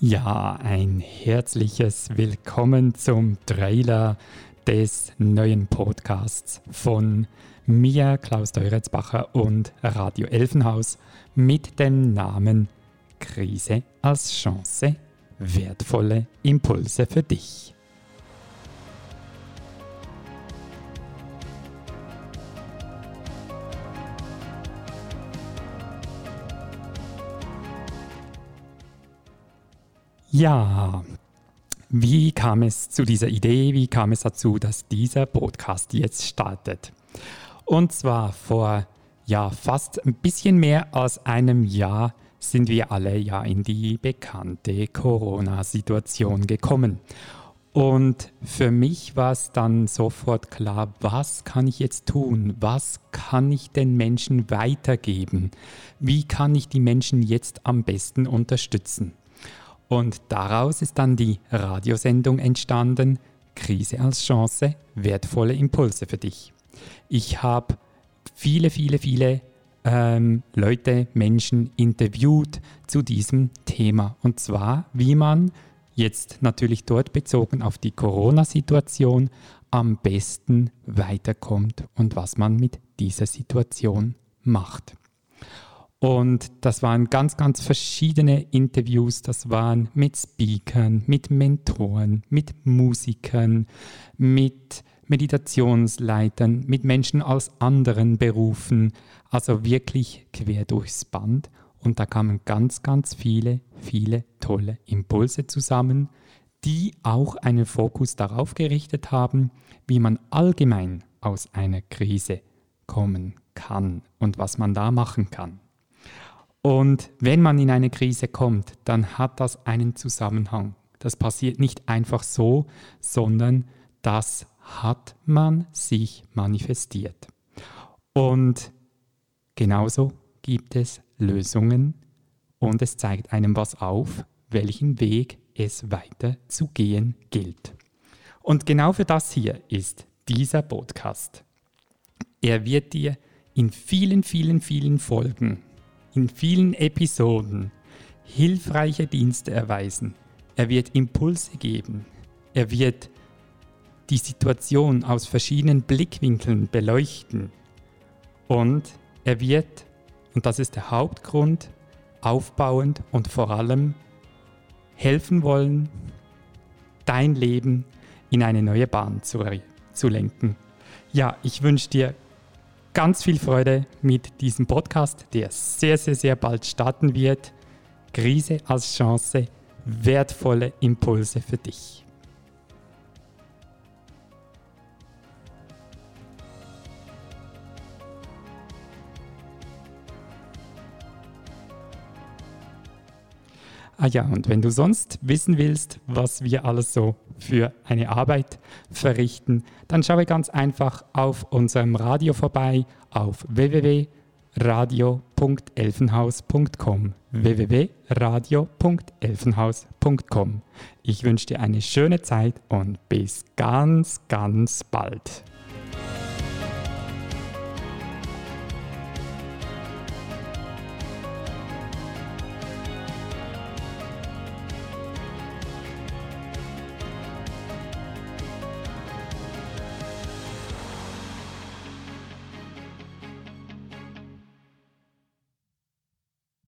Ja, ein herzliches Willkommen zum Trailer des neuen Podcasts von mir, Klaus Deuretzbacher und Radio Elfenhaus mit dem Namen Krise als Chance, wertvolle Impulse für dich. Ja, wie kam es zu dieser Idee? Wie kam es dazu, dass dieser Podcast jetzt startet? Und zwar vor ja fast ein bisschen mehr als einem Jahr sind wir alle ja in die bekannte Corona-Situation gekommen. Und für mich war es dann sofort klar, was kann ich jetzt tun? Was kann ich den Menschen weitergeben? Wie kann ich die Menschen jetzt am besten unterstützen? Und daraus ist dann die Radiosendung entstanden, Krise als Chance, wertvolle Impulse für dich. Ich habe viele, viele, viele ähm, Leute, Menschen interviewt zu diesem Thema. Und zwar, wie man jetzt natürlich dort bezogen auf die Corona-Situation am besten weiterkommt und was man mit dieser Situation macht. Und das waren ganz, ganz verschiedene Interviews. Das waren mit Speakern, mit Mentoren, mit Musikern, mit Meditationsleitern, mit Menschen aus anderen Berufen. Also wirklich quer durchs Band. Und da kamen ganz, ganz viele, viele tolle Impulse zusammen, die auch einen Fokus darauf gerichtet haben, wie man allgemein aus einer Krise kommen kann und was man da machen kann. Und wenn man in eine Krise kommt, dann hat das einen Zusammenhang. Das passiert nicht einfach so, sondern das hat man sich manifestiert. Und genauso gibt es Lösungen und es zeigt einem was auf, welchen Weg es weiter zu gehen gilt. Und genau für das hier ist dieser Podcast. Er wird dir in vielen, vielen, vielen Folgen in vielen Episoden hilfreiche Dienste erweisen. Er wird Impulse geben. Er wird die Situation aus verschiedenen Blickwinkeln beleuchten. Und er wird, und das ist der Hauptgrund, aufbauend und vor allem helfen wollen, dein Leben in eine neue Bahn zu, zu lenken. Ja, ich wünsche dir ganz viel Freude mit diesem Podcast, der sehr, sehr, sehr bald starten wird. Krise als Chance, wertvolle Impulse für dich. Ah ja, und wenn du sonst wissen willst, was wir alles so für eine Arbeit verrichten, dann schaue ganz einfach auf unserem Radio vorbei auf www.radio.elfenhaus.com www.radio.elfenhaus.com Ich wünsche dir eine schöne Zeit und bis ganz, ganz bald.